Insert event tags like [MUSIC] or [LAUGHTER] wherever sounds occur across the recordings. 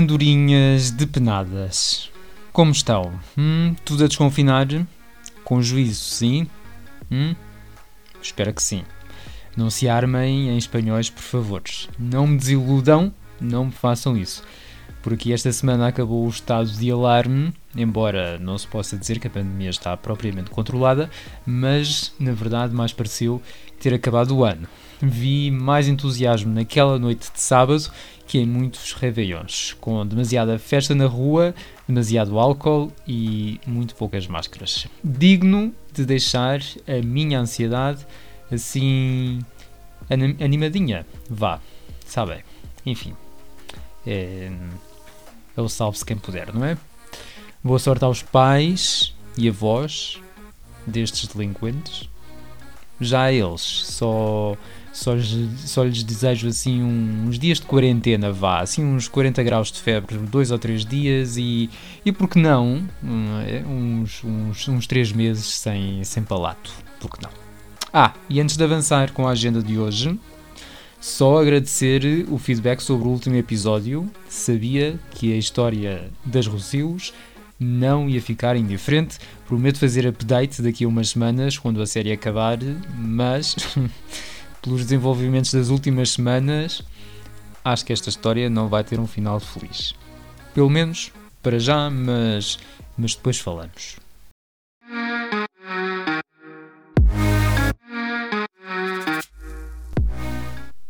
andorinhas depenadas. Como estão? Hum, tudo a desconfinar? Com juízo, sim? Hum? Espero que sim. Não se armem em espanhóis, por favor. Não me desiludam, não me façam isso. Porque esta semana acabou o estado de alarme, embora não se possa dizer que a pandemia está propriamente controlada, mas na verdade mais pareceu ter acabado o ano. Vi mais entusiasmo naquela noite de sábado que em muitos réveillons, com demasiada festa na rua, demasiado álcool e muito poucas máscaras. Digno de deixar a minha ansiedade assim animadinha. Vá, sabem. Enfim. É, o salve-se quem puder, não é? Boa sorte aos pais e avós destes delinquentes. Já eles, só, só, só lhes desejo assim uns dias de quarentena, vá, assim uns 40 graus de febre, dois ou três dias e, e por que não, é? uns, uns, uns três meses sem, sem palato, por que não? Ah, e antes de avançar com a agenda de hoje, só agradecer o feedback sobre o último episódio. Sabia que a história das Rocios não ia ficar indiferente. Prometo fazer update daqui a umas semanas, quando a série acabar, mas [LAUGHS] pelos desenvolvimentos das últimas semanas, acho que esta história não vai ter um final feliz. Pelo menos para já, mas, mas depois falamos.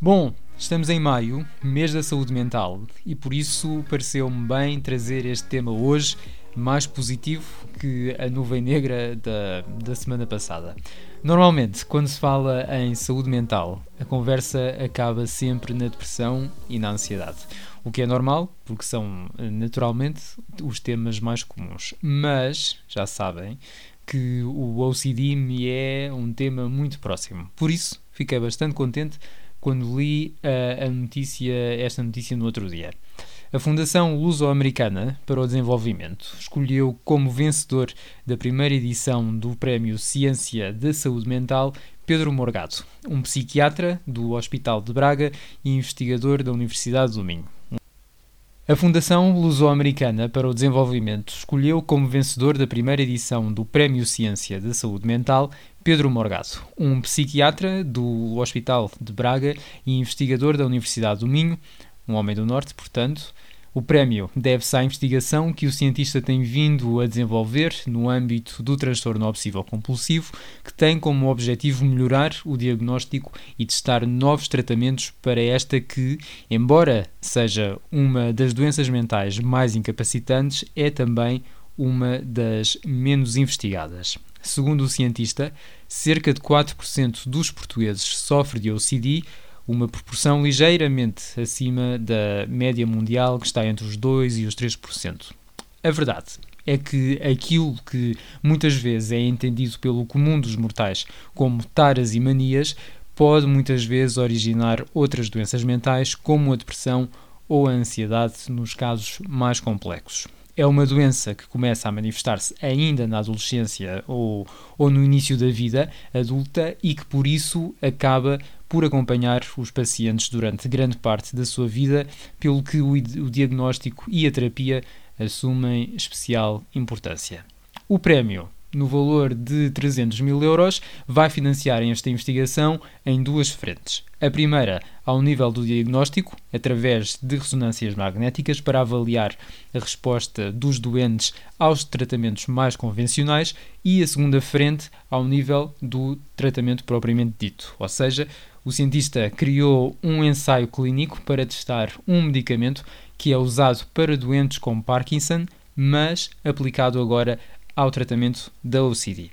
Bom, estamos em maio, mês da saúde mental, e por isso pareceu-me bem trazer este tema hoje, mais positivo que a nuvem negra da, da semana passada. Normalmente, quando se fala em saúde mental, a conversa acaba sempre na depressão e na ansiedade. O que é normal, porque são naturalmente os temas mais comuns. Mas, já sabem, que o OCD me é um tema muito próximo. Por isso, fiquei bastante contente quando li uh, a notícia, esta notícia no outro dia. A Fundação Luso-Americana para o Desenvolvimento escolheu como vencedor da primeira edição do Prémio Ciência da Saúde Mental Pedro Morgado, um psiquiatra do Hospital de Braga e investigador da Universidade do Minho. A Fundação Luso-Americana para o Desenvolvimento escolheu como vencedor da primeira edição do Prémio Ciência da Saúde Mental Pedro Morgado, um psiquiatra do Hospital de Braga e investigador da Universidade do Minho, um homem do Norte, portanto. O prémio deve-se à investigação que o cientista tem vindo a desenvolver no âmbito do transtorno obsessivo-compulsivo, que tem como objetivo melhorar o diagnóstico e testar novos tratamentos para esta que, embora seja uma das doenças mentais mais incapacitantes, é também uma das menos investigadas. Segundo o cientista, cerca de 4% dos portugueses sofrem de OCD, uma proporção ligeiramente acima da média mundial, que está entre os 2% e os 3%. A verdade é que aquilo que muitas vezes é entendido pelo comum dos mortais como taras e manias pode muitas vezes originar outras doenças mentais, como a depressão ou a ansiedade, nos casos mais complexos é uma doença que começa a manifestar-se ainda na adolescência ou, ou no início da vida adulta e que por isso acaba por acompanhar os pacientes durante grande parte da sua vida, pelo que o, o diagnóstico e a terapia assumem especial importância. O prémio no valor de 300 mil euros, vai financiar esta investigação em duas frentes. A primeira, ao nível do diagnóstico, através de ressonâncias magnéticas para avaliar a resposta dos doentes aos tratamentos mais convencionais, e a segunda frente, ao nível do tratamento propriamente dito, ou seja, o cientista criou um ensaio clínico para testar um medicamento que é usado para doentes com Parkinson, mas aplicado agora ao tratamento da OCD.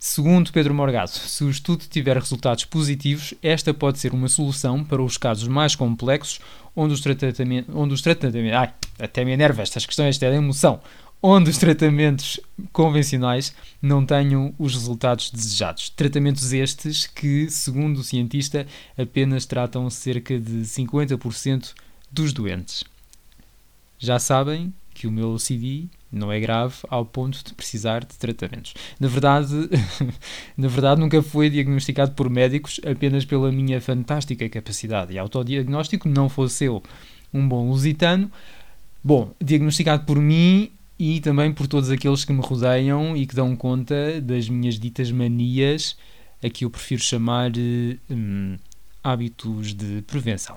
Segundo Pedro Morgado, se o estudo tiver resultados positivos, esta pode ser uma solução para os casos mais complexos, onde os tratamentos. Onde os tratamentos ai, até me enerva estas questões, até da emoção. Onde os tratamentos convencionais não tenham os resultados desejados. Tratamentos estes que, segundo o cientista, apenas tratam cerca de 50% dos doentes. Já sabem que o meu OCD não é grave ao ponto de precisar de tratamentos. Na verdade, [LAUGHS] na verdade nunca foi diagnosticado por médicos apenas pela minha fantástica capacidade e autodiagnóstico, não fosse eu um bom lusitano, Bom, diagnosticado por mim e também por todos aqueles que me rodeiam e que dão conta das minhas ditas manias, a que eu prefiro chamar hum, hábitos de prevenção.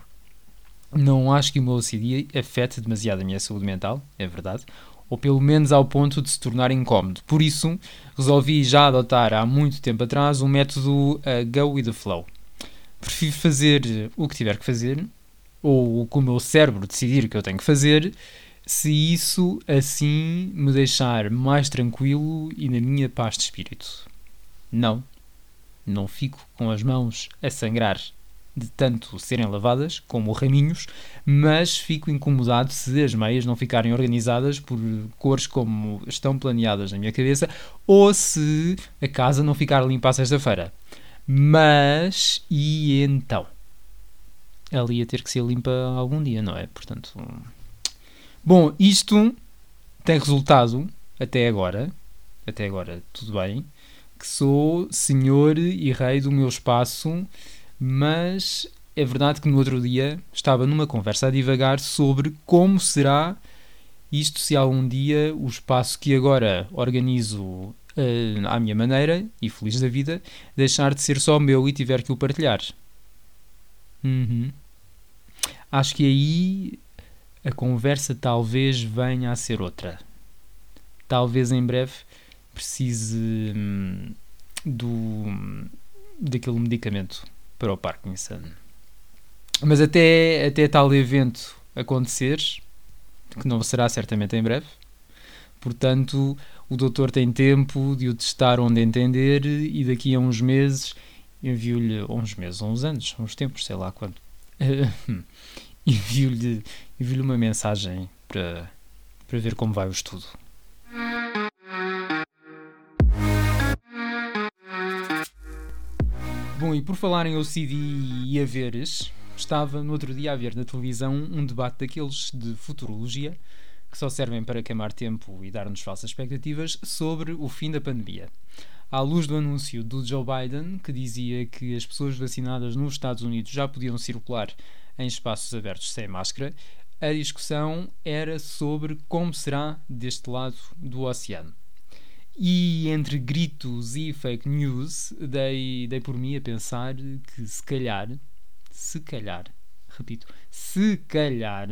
Não acho que o meu OCD afete demasiado a minha saúde mental, é verdade, ou pelo menos ao ponto de se tornar incómodo. Por isso, resolvi já adotar há muito tempo atrás o método uh, Go with the Flow. Prefiro fazer o que tiver que fazer, ou o que o meu cérebro decidir que eu tenho que fazer, se isso assim me deixar mais tranquilo e na minha paz de espírito. Não, não fico com as mãos a sangrar de tanto serem lavadas, como raminhos, mas fico incomodado se as meias não ficarem organizadas por cores como estão planeadas na minha cabeça, ou se a casa não ficar limpa à sexta-feira. Mas, e então? Ela ia ter que ser limpa algum dia, não é? Portanto. Bom, isto tem resultado, até agora, até agora tudo bem, que sou senhor e rei do meu espaço mas é verdade que no outro dia estava numa conversa a divagar sobre como será isto se algum dia o espaço que agora organizo uh, à minha maneira e feliz da vida deixar de ser só meu e tiver que o partilhar. Uhum. Acho que aí a conversa talvez venha a ser outra. Talvez em breve precise hum, do daquele medicamento para o Parkinson. Mas até, até tal evento acontecer, que não será certamente em breve, portanto, o doutor tem tempo de o testar onde entender e daqui a uns meses envio-lhe, uns meses, uns anos, uns tempos, sei lá quando, [LAUGHS] envio-lhe envio uma mensagem para, para ver como vai o estudo. Bom, e por falar em OCD e haveres, estava no outro dia a ver na televisão um debate daqueles de futurologia que só servem para queimar tempo e dar-nos falsas expectativas sobre o fim da pandemia. À luz do anúncio do Joe Biden, que dizia que as pessoas vacinadas nos Estados Unidos já podiam circular em espaços abertos sem máscara, a discussão era sobre como será deste lado do oceano. E entre gritos e fake news, dei, dei por mim a pensar que se calhar, se calhar, repito, se calhar,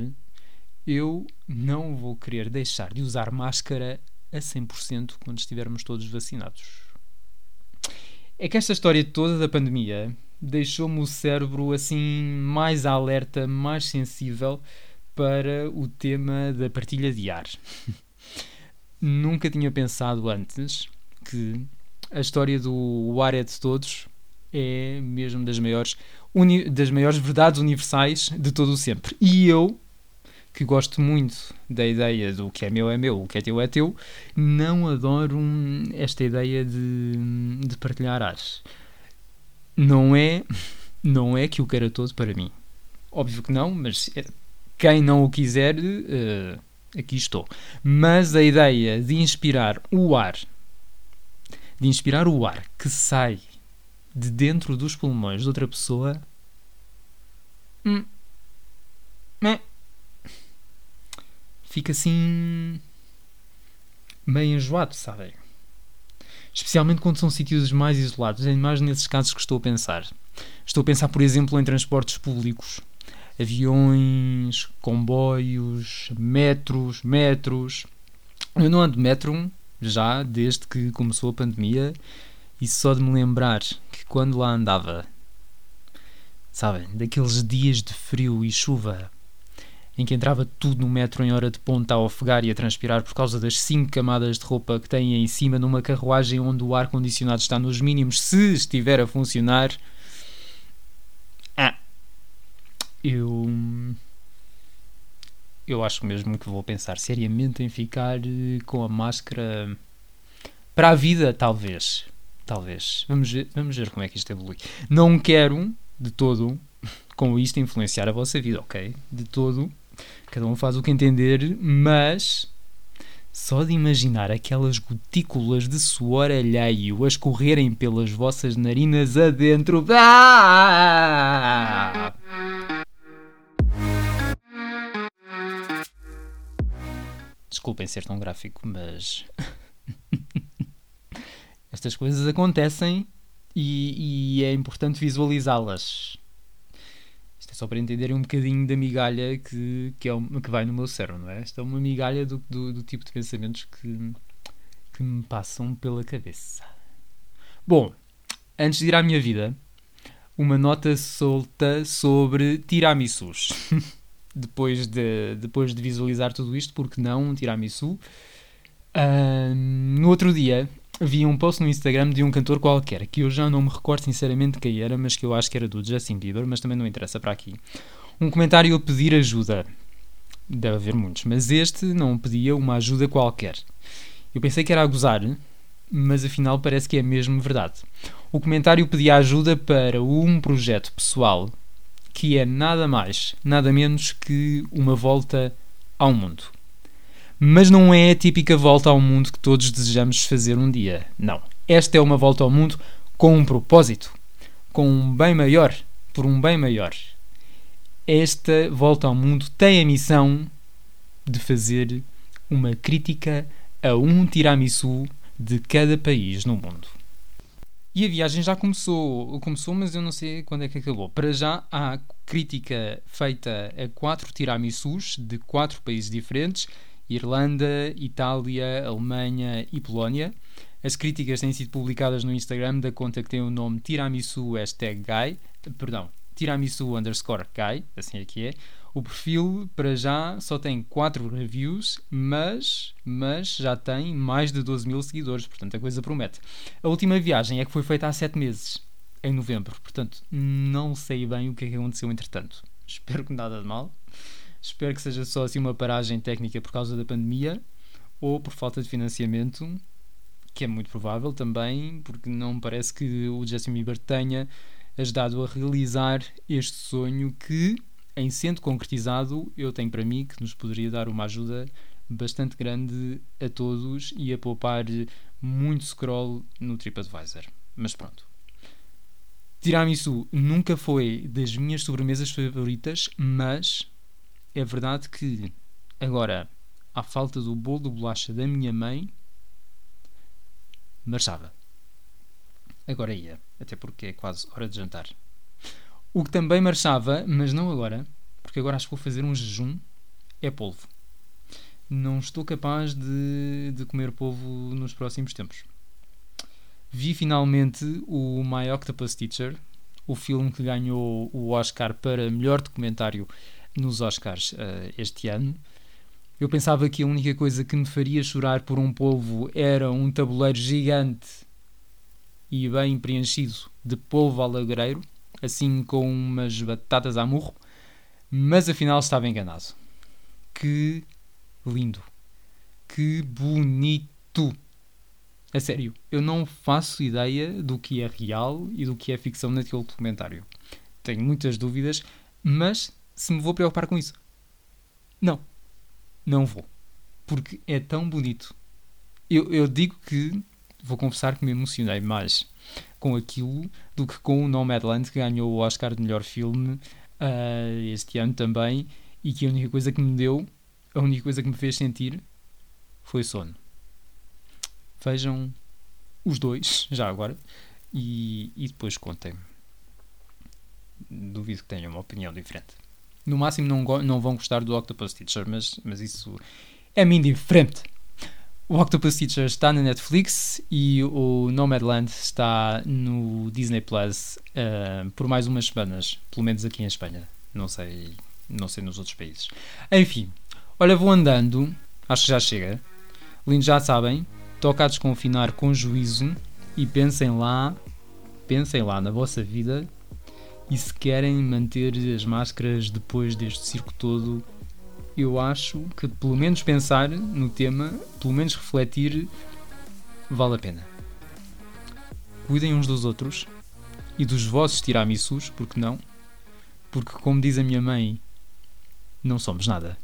eu não vou querer deixar de usar máscara a 100% quando estivermos todos vacinados. É que esta história toda da pandemia deixou-me o cérebro assim mais alerta, mais sensível para o tema da partilha de ar. [LAUGHS] nunca tinha pensado antes que a história do ar é de todos é mesmo das maiores, das maiores verdades universais de todo o sempre. E eu, que gosto muito da ideia do que é meu é meu, o que é teu é teu, não adoro esta ideia de, de partilhar ares. Não é, [LAUGHS] não é que o queira todo para mim. Óbvio que não, mas é, quem não o quiser, uh, aqui estou. Mas a ideia de inspirar o ar, de inspirar o ar que sai de dentro dos pulmões de outra pessoa. Hum, hum, fica assim. meio enjoado, sabem? Especialmente quando são sítios mais isolados, é mais nesses casos que estou a pensar. Estou a pensar, por exemplo, em transportes públicos aviões, comboios, metros, metros. Eu não ando de metro já desde que começou a pandemia e só de me lembrar que quando lá andava, sabem, daqueles dias de frio e chuva em que entrava tudo no metro em hora de ponta a ofegar e a transpirar por causa das cinco camadas de roupa que têm em cima numa carruagem onde o ar-condicionado está nos mínimos, se estiver a funcionar eu eu acho mesmo que vou pensar seriamente em ficar eh, com a máscara para a vida, talvez. Talvez. Vamos ver, vamos ver como é que isto evolui. Não quero, de todo, com isto influenciar a vossa vida, ok? De todo. Cada um faz o que entender, mas só de imaginar aquelas gotículas de suor alheio a escorrerem pelas vossas narinas adentro. Ah! Desculpem ser tão gráfico, mas. [LAUGHS] Estas coisas acontecem e, e é importante visualizá-las. É só para entenderem um bocadinho da migalha que, que, é, que vai no meu cérebro, não é? Esta é uma migalha do, do, do tipo de pensamentos que, que me passam pela cabeça. Bom, antes de ir à minha vida, uma nota solta sobre tiramisus. [LAUGHS] depois, de, depois de visualizar tudo isto, porque não um tiramisu? Uh, no outro dia vi um post no Instagram de um cantor qualquer, que eu já não me recordo sinceramente quem era, mas que eu acho que era do Justin Bieber, mas também não interessa para aqui. Um comentário a pedir ajuda. Deve haver muitos, mas este não pedia uma ajuda qualquer. Eu pensei que era a gozar, mas afinal parece que é mesmo verdade. O comentário pedia ajuda para um projeto pessoal que é nada mais, nada menos que uma volta ao mundo. Mas não é a típica volta ao mundo que todos desejamos fazer um dia. Não. Esta é uma volta ao mundo com um propósito, com um bem maior, por um bem maior. Esta volta ao mundo tem a missão de fazer uma crítica a um tiramisu de cada país no mundo. E a viagem já começou, começou, mas eu não sei quando é que acabou. Para já há crítica feita a quatro tiramisus de quatro países diferentes: Irlanda, Itália, Alemanha e Polónia. As críticas têm sido publicadas no Instagram da conta que tem o nome tiramisu hashtag guy, perdão, tiramisu underscore guy, assim é que é, o perfil, para já, só tem 4 reviews, mas, mas já tem mais de 12 mil seguidores, portanto a coisa promete. A última viagem é que foi feita há 7 meses, em novembro, portanto não sei bem o que é que aconteceu entretanto. [LAUGHS] Espero que nada de mal. Espero que seja só assim uma paragem técnica por causa da pandemia ou por falta de financiamento, que é muito provável também, porque não parece que o Justin Bieber tenha ajudado a realizar este sonho que em sendo concretizado, eu tenho para mim que nos poderia dar uma ajuda bastante grande a todos e a poupar muito scroll no TripAdvisor. Mas pronto. Tiramisu nunca foi das minhas sobremesas favoritas, mas é verdade que agora, à falta do bolo de bolacha da minha mãe, marchava. Agora ia, até porque é quase hora de jantar. O que também marchava, mas não agora, porque agora acho que vou fazer um jejum, é polvo. Não estou capaz de, de comer polvo nos próximos tempos. Vi finalmente o My Octopus Teacher, o filme que ganhou o Oscar para melhor documentário nos Oscars uh, este ano. Eu pensava que a única coisa que me faria chorar por um polvo era um tabuleiro gigante e bem preenchido de polvo alagreiro assim com umas batatas a murro, mas afinal estava enganado. Que lindo! Que bonito! A sério, eu não faço ideia do que é real e do que é ficção naquele documentário. Tenho muitas dúvidas, mas se me vou preocupar com isso? Não. Não vou. Porque é tão bonito. Eu, eu digo que, vou confessar que me emocionei mais com aquilo do que com o Nomadland, que ganhou o Oscar de melhor filme uh, este ano também, e que a única coisa que me deu, a única coisa que me fez sentir foi sono. Vejam os dois, já agora, e, e depois contem-me. Duvido que tenham uma opinião diferente. No máximo não, não vão gostar do Octopus Teacher, mas, mas isso é-me indiferente. O Octopus Teacher está na Netflix e o Nomadland está no Disney Plus uh, por mais umas semanas, pelo menos aqui em Espanha. Não sei, não sei nos outros países. Enfim, olha, vou andando, acho que já chega. Lindos já sabem, toca a desconfinar com juízo e pensem lá, pensem lá na vossa vida e se querem manter as máscaras depois deste circo todo eu acho que pelo menos pensar no tema, pelo menos refletir, vale a pena. Cuidem uns dos outros e dos vossos tiramisus, porque não? Porque, como diz a minha mãe, não somos nada.